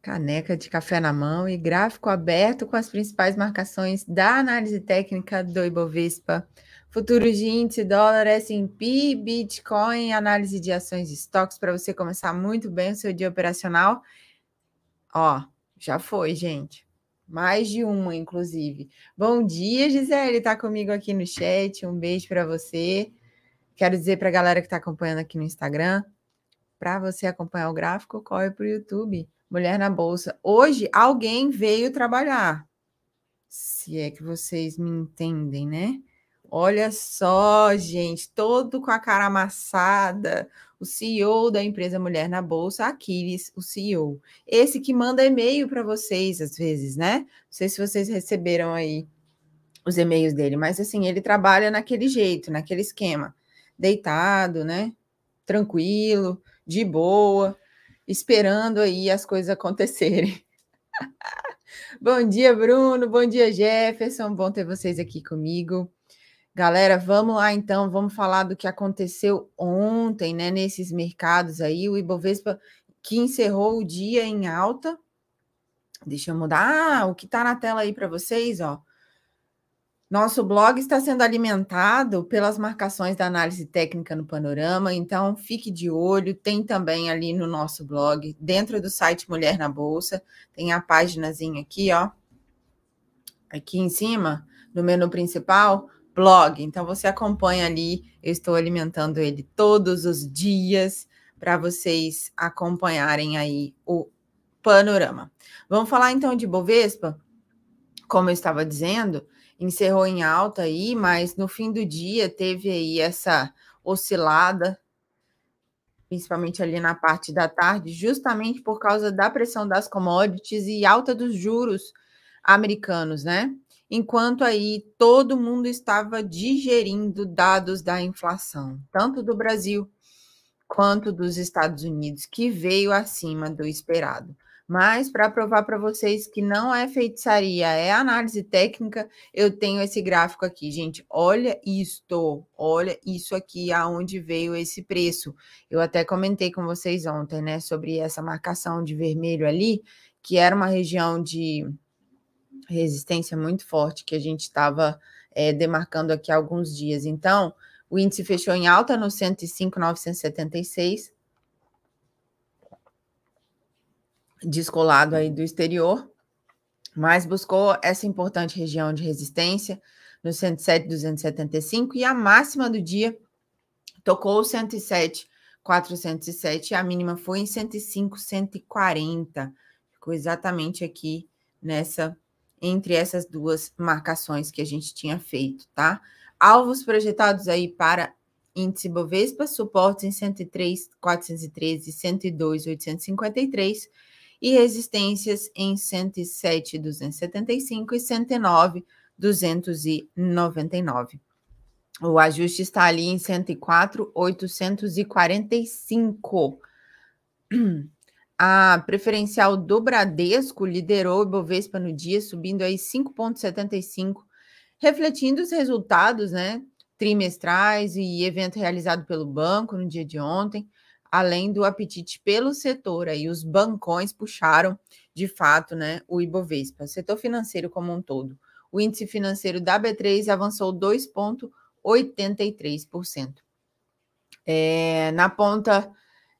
Caneca de café na mão e gráfico aberto com as principais marcações da análise técnica do Ibovespa, futuros de índice, dólar, S&P, Bitcoin, análise de ações e estoques para você começar muito bem o seu dia operacional. Ó, já foi, gente. Mais de uma, inclusive. Bom dia, Gisele, está comigo aqui no chat. Um beijo para você. Quero dizer para a galera que está acompanhando aqui no Instagram, para você acompanhar o gráfico, corre para o YouTube Mulher na Bolsa. Hoje alguém veio trabalhar. Se é que vocês me entendem, né? Olha só, gente, todo com a cara amassada. O CEO da empresa Mulher na Bolsa, Aquiles, o CEO. Esse que manda e-mail para vocês, às vezes, né? Não sei se vocês receberam aí os e-mails dele, mas assim, ele trabalha naquele jeito, naquele esquema. Deitado, né? Tranquilo, de boa esperando aí as coisas acontecerem. bom dia, Bruno. Bom dia, Jefferson. Bom ter vocês aqui comigo. Galera, vamos lá então, vamos falar do que aconteceu ontem, né, nesses mercados aí, o Ibovespa que encerrou o dia em alta. Deixa eu mudar ah, o que está na tela aí para vocês, ó. Nosso blog está sendo alimentado pelas marcações da análise técnica no panorama, então fique de olho. Tem também ali no nosso blog, dentro do site Mulher na Bolsa, tem a páginazinha aqui, ó. Aqui em cima, no menu principal, blog. Então você acompanha ali, eu estou alimentando ele todos os dias para vocês acompanharem aí o panorama. Vamos falar então de Bovespa, como eu estava dizendo, encerrou em alta aí, mas no fim do dia teve aí essa oscilada, principalmente ali na parte da tarde, justamente por causa da pressão das commodities e alta dos juros americanos, né? Enquanto aí todo mundo estava digerindo dados da inflação, tanto do Brasil quanto dos Estados Unidos, que veio acima do esperado. Mas para provar para vocês que não é feitiçaria, é análise técnica, eu tenho esse gráfico aqui, gente. Olha isto, olha isso aqui, aonde veio esse preço. Eu até comentei com vocês ontem, né, sobre essa marcação de vermelho ali, que era uma região de resistência muito forte que a gente estava é, demarcando aqui há alguns dias. Então, o índice fechou em alta no 105,976 descolado aí do exterior, mas buscou essa importante região de resistência no 107,275 e a máxima do dia tocou 107,407 e a mínima foi em 105,140. Ficou exatamente aqui nessa entre essas duas marcações que a gente tinha feito, tá? Alvos projetados aí para índice Bovespa, suportes em 103,413 e 102,853 e resistências em 107,275 e 109,299. O ajuste está ali em 104,845. A preferencial do Bradesco liderou o Ibovespa no dia, subindo aí 5,75, refletindo os resultados né, trimestrais e evento realizado pelo banco no dia de ontem além do apetite pelo setor. Aí os bancões puxaram, de fato, né, o Ibovespa, o setor financeiro como um todo. O índice financeiro da B3 avançou 2,83%. É, na ponta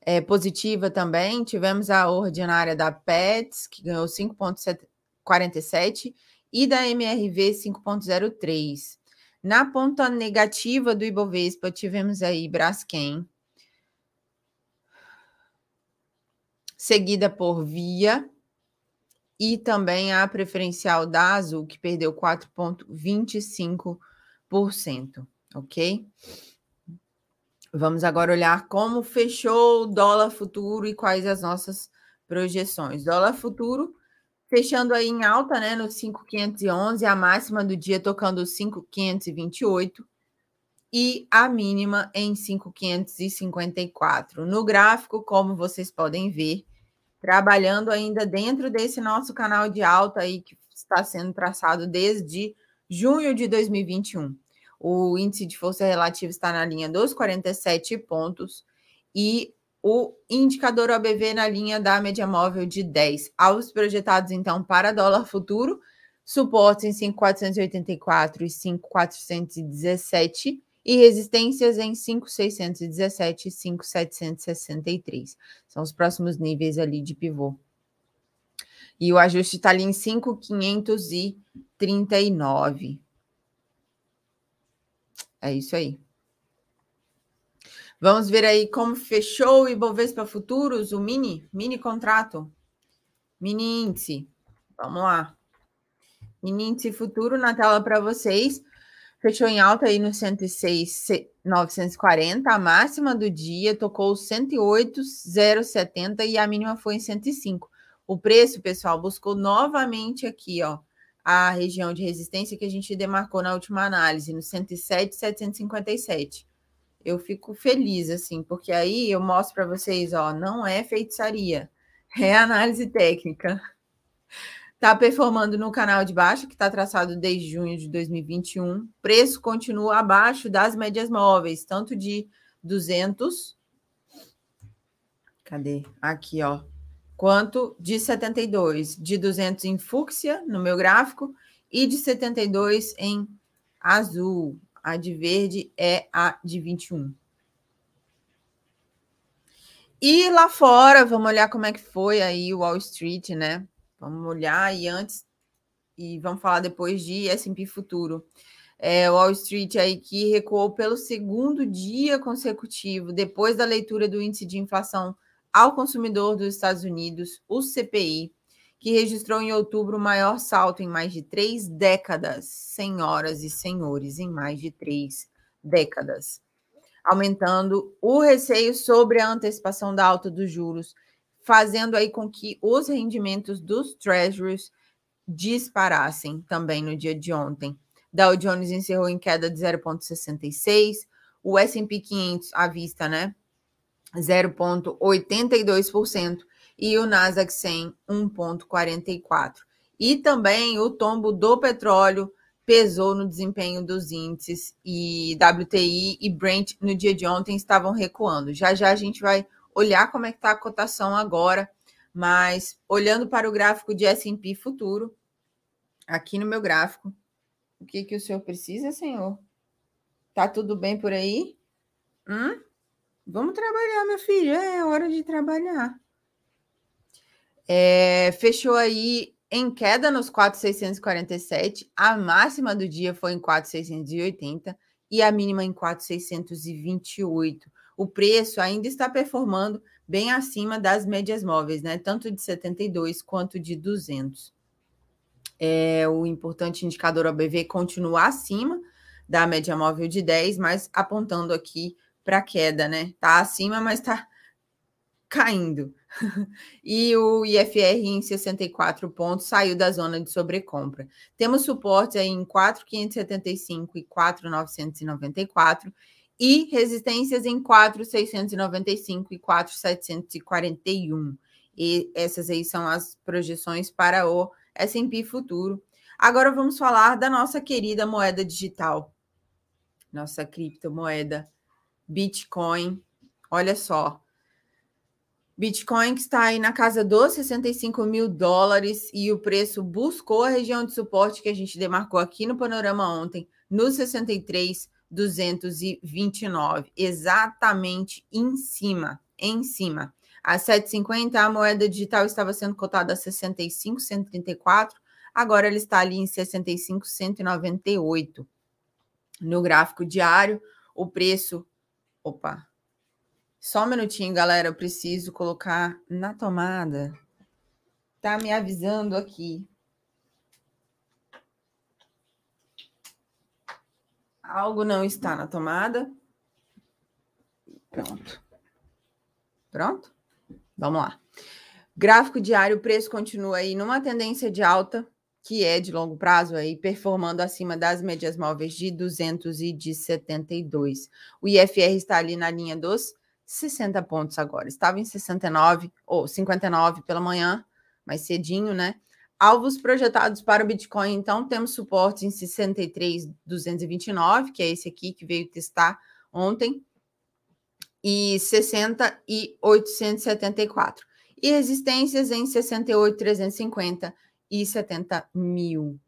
é, positiva também, tivemos a ordinária da PETS, que ganhou 5,47%, e da MRV 5,03%. Na ponta negativa do Ibovespa, tivemos aí Braskem, seguida por Via e também a preferencial da Azul, que perdeu 4,25%, ok? Vamos agora olhar como fechou o dólar futuro e quais as nossas projeções. Dólar futuro fechando aí em alta, né, no 5,511, a máxima do dia tocando 5,528 e a mínima em 5,554. No gráfico, como vocês podem ver, trabalhando ainda dentro desse nosso canal de alta aí que está sendo traçado desde junho de 2021. O índice de força relativa está na linha dos 47 pontos e o indicador OBV na linha da média móvel de 10. Alvos projetados, então, para dólar futuro, suportes em 5,484 e 5,417 e resistências em 5,617 e 5,763. São os próximos níveis ali de pivô. E o ajuste está ali em 5,539. É isso aí. Vamos ver aí como fechou o Ibovespa Futuros, o mini, mini contrato, mini índice. Vamos lá. Mini índice futuro na tela para vocês. Fechou em alta aí no 106,940. A máxima do dia tocou 108,070 e a mínima foi em 105. O preço, pessoal, buscou novamente aqui, ó, a região de resistência que a gente demarcou na última análise, no 107,757 eu fico feliz, assim, porque aí eu mostro para vocês, ó, não é feitiçaria, é análise técnica. Está performando no canal de baixo, que está traçado desde junho de 2021. Preço continua abaixo das médias móveis, tanto de 200. Cadê? Aqui, ó. Quanto de 72. De 200 em fúcsia, no meu gráfico, e de 72 em azul. A de verde é a de 21. E lá fora, vamos olhar como é que foi aí o Wall Street, né? Vamos olhar e antes e vamos falar depois de S&P futuro. É, Wall Street aí que recuou pelo segundo dia consecutivo depois da leitura do índice de inflação ao consumidor dos Estados Unidos, o CPI, que registrou em outubro o maior salto em mais de três décadas, senhoras e senhores, em mais de três décadas, aumentando o receio sobre a antecipação da alta dos juros, fazendo aí com que os rendimentos dos treasuries disparassem também no dia de ontem. Dow Jones encerrou em queda de 0,66, o S&P 500 à vista, né? 0,82%, e o Nasdaq 100 1,44. E também o tombo do petróleo pesou no desempenho dos índices e WTI e Brent no dia de ontem estavam recuando. Já já a gente vai olhar como é que está a cotação agora, mas olhando para o gráfico de S&P futuro, aqui no meu gráfico, o que que o senhor precisa, senhor? Tá tudo bem por aí? Hum? Vamos trabalhar, meu filho, é hora de trabalhar. É, fechou aí em queda nos 4,647. A máxima do dia foi em 4,680 e a mínima em 4,628. O preço ainda está performando bem acima das médias móveis, né? Tanto de 72 quanto de 200. É, o importante indicador OBV continua acima da média móvel de 10, mas apontando aqui para queda, né? Tá acima, mas está caindo. e o IFR em 64 pontos saiu da zona de sobrecompra. Temos suporte aí em 4,575 e 4,994 e resistências em 4,695 e 4,741. E essas aí são as projeções para o S&P futuro. Agora vamos falar da nossa querida moeda digital, nossa criptomoeda Bitcoin. Olha só, Bitcoin que está aí na casa dos 65 mil dólares e o preço buscou a região de suporte que a gente demarcou aqui no panorama ontem, nos 63 229, exatamente em cima, em cima. A 7,50 a moeda digital estava sendo cotada a 65, 134, agora ela está ali em 65, 198. No gráfico diário, o preço, opa. Só um minutinho, galera, eu preciso colocar na tomada. Tá me avisando aqui. Algo não está na tomada. Pronto. Pronto? Vamos lá. Gráfico diário, o preço continua aí numa tendência de alta, que é de longo prazo aí, performando acima das médias móveis de 200 e de 72. O IFR está ali na linha dos 60 pontos agora. Estava em 69 ou 59 pela manhã, mais cedinho, né? Alvos projetados para o Bitcoin, então, temos suporte em 63,229, que é esse aqui que veio testar ontem. e 60 e 874. E resistências em 68, 350 e 70 mil.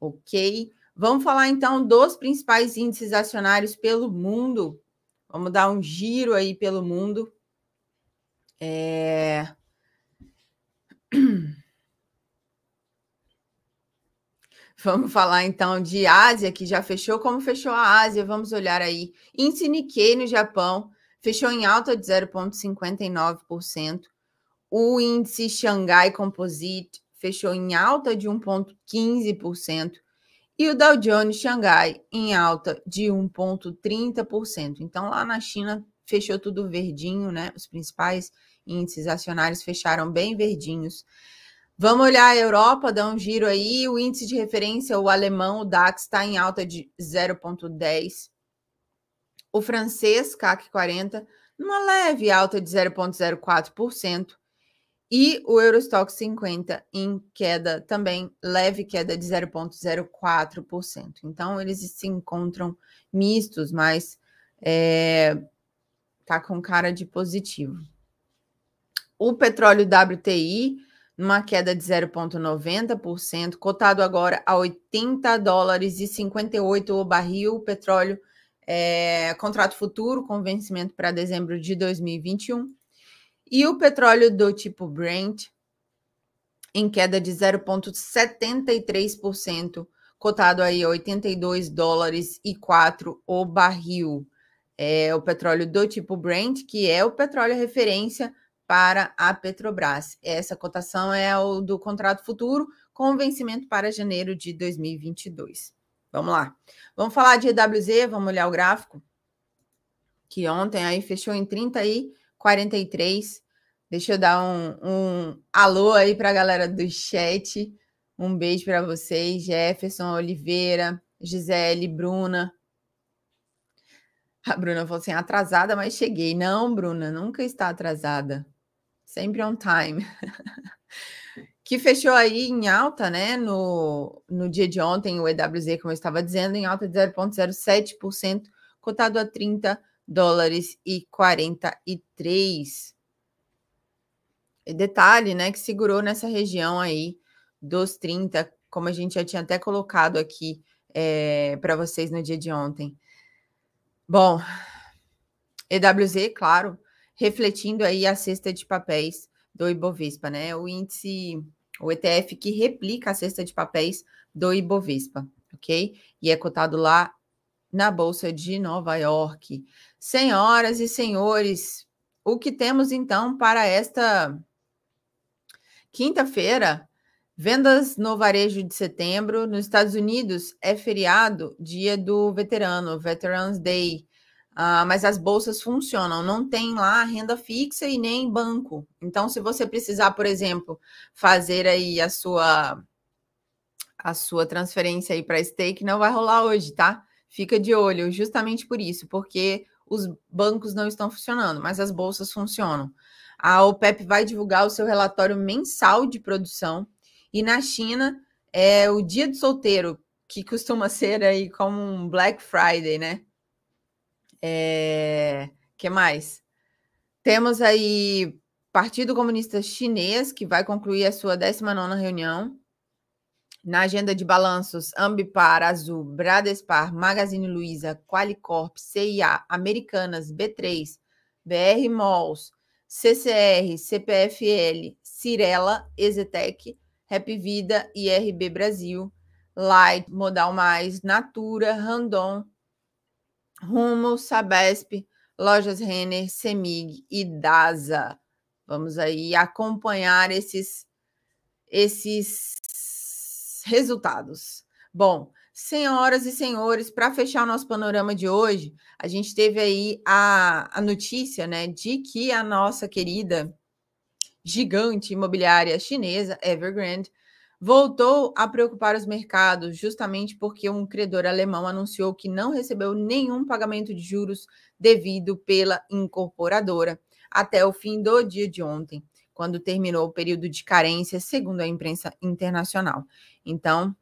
Ok? Vamos falar então dos principais índices acionários pelo mundo. Vamos dar um giro aí pelo mundo. É... Vamos falar então de Ásia, que já fechou. Como fechou a Ásia? Vamos olhar aí. Índice Nikkei no Japão fechou em alta de 0,59%. O índice Xangai Composite fechou em alta de 1,15%. E o Dow Jones Xangai em alta de 1,30%. Então, lá na China, fechou tudo verdinho, né? Os principais índices acionários fecharam bem verdinhos. Vamos olhar a Europa, dar um giro aí. O índice de referência, o alemão, o DAX, está em alta de 0,10. O francês, CAC 40, numa leve alta de 0,04%. E o Eurostock 50 em queda também, leve queda de 0,04%. Então, eles se encontram mistos, mas é, tá com cara de positivo. O petróleo WTI, numa queda de 0,90%, cotado agora a 80 dólares e 58 o barril. O petróleo é, contrato futuro com vencimento para dezembro de 2021. E o petróleo do tipo Brent em queda de 0,73%, cotado aí a 82 dólares e 4 o barril. É o petróleo do tipo Brent, que é o petróleo referência para a Petrobras. Essa cotação é o do contrato futuro com vencimento para janeiro de 2022. Vamos lá. Vamos falar de EWZ, vamos olhar o gráfico. Que ontem aí fechou em 30 e 43. Deixa eu dar um, um alô aí para a galera do chat. Um beijo para vocês, Jefferson, Oliveira, Gisele, Bruna. A Bruna falou assim: atrasada, mas cheguei. Não, Bruna, nunca está atrasada. Sempre on time. que fechou aí em alta, né? No, no dia de ontem, o EWZ, como eu estava dizendo, em alta de 0,07%, cotado a 30 dólares e 43. E detalhe, né, que segurou nessa região aí dos 30, como a gente já tinha até colocado aqui é, para vocês no dia de ontem. Bom, EWZ, claro, refletindo aí a cesta de papéis do Ibovespa, né? O índice o ETF que replica a cesta de papéis do Ibovespa, ok? E é cotado lá na Bolsa de Nova York. Senhoras e senhores, o que temos então para esta quinta-feira? Vendas no varejo de setembro. Nos Estados Unidos é feriado, dia do veterano, Veterans Day. Uh, mas as bolsas funcionam, não tem lá renda fixa e nem banco. Então, se você precisar, por exemplo, fazer aí a sua a sua transferência aí para stake, não vai rolar hoje, tá? Fica de olho, justamente por isso, porque os bancos não estão funcionando, mas as bolsas funcionam. A OPEP vai divulgar o seu relatório mensal de produção e na China é o dia do solteiro, que costuma ser aí como um Black Friday, né? É, que mais? Temos aí Partido Comunista Chinês, que vai concluir a sua 19ª reunião. Na agenda de balanços, Ambipar, Azul, Bradespar, Magazine Luiza, Qualicorp, CIA, Americanas, B3, BR Malls, CCR, CPFL, Cirela, Exetec, Rap Vida e RB Brasil, Light, Modal Mais, Natura, Randon, Rumo, Sabesp, Lojas Renner, Semig e Daza. Vamos aí acompanhar esses, esses resultados. Bom, senhoras e senhores, para fechar o nosso panorama de hoje, a gente teve aí a, a notícia né, de que a nossa querida gigante imobiliária chinesa, Evergrande, voltou a preocupar os mercados, justamente porque um credor alemão anunciou que não recebeu nenhum pagamento de juros devido pela incorporadora até o fim do dia de ontem, quando terminou o período de carência, segundo a imprensa internacional. Então,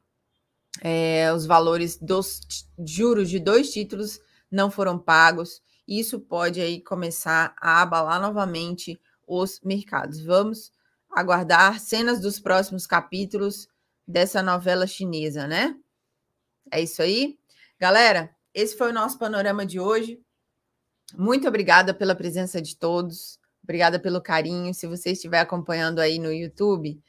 é, os valores dos juros de dois títulos não foram pagos isso pode aí começar a abalar novamente os mercados. Vamos aguardar cenas dos próximos capítulos dessa novela chinesa, né? É isso aí. Galera, esse foi o nosso panorama de hoje. Muito obrigada pela presença de todos. Obrigada pelo carinho. Se você estiver acompanhando aí no YouTube,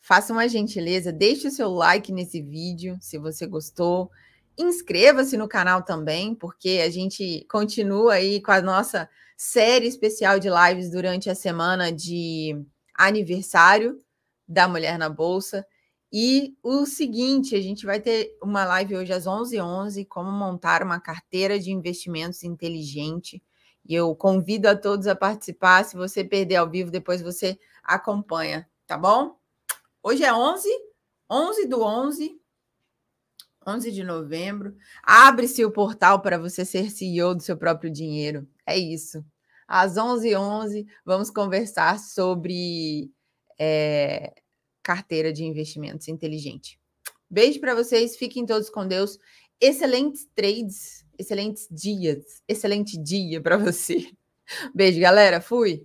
faça uma gentileza, deixe o seu like nesse vídeo, se você gostou. Inscreva-se no canal também, porque a gente continua aí com a nossa série especial de lives durante a semana de aniversário da Mulher na Bolsa. E o seguinte, a gente vai ter uma live hoje às 11h11, 11, como montar uma carteira de investimentos inteligente. E eu convido a todos a participar. Se você perder ao vivo, depois você acompanha, tá bom? Hoje é 11, 11 do 11, 11 de novembro. Abre-se o portal para você ser CEO do seu próprio dinheiro. É isso. Às 11h11, 11, vamos conversar sobre é, carteira de investimentos inteligente. Beijo para vocês, fiquem todos com Deus. Excelentes trades, excelentes dias, excelente dia para você. Beijo, galera. Fui.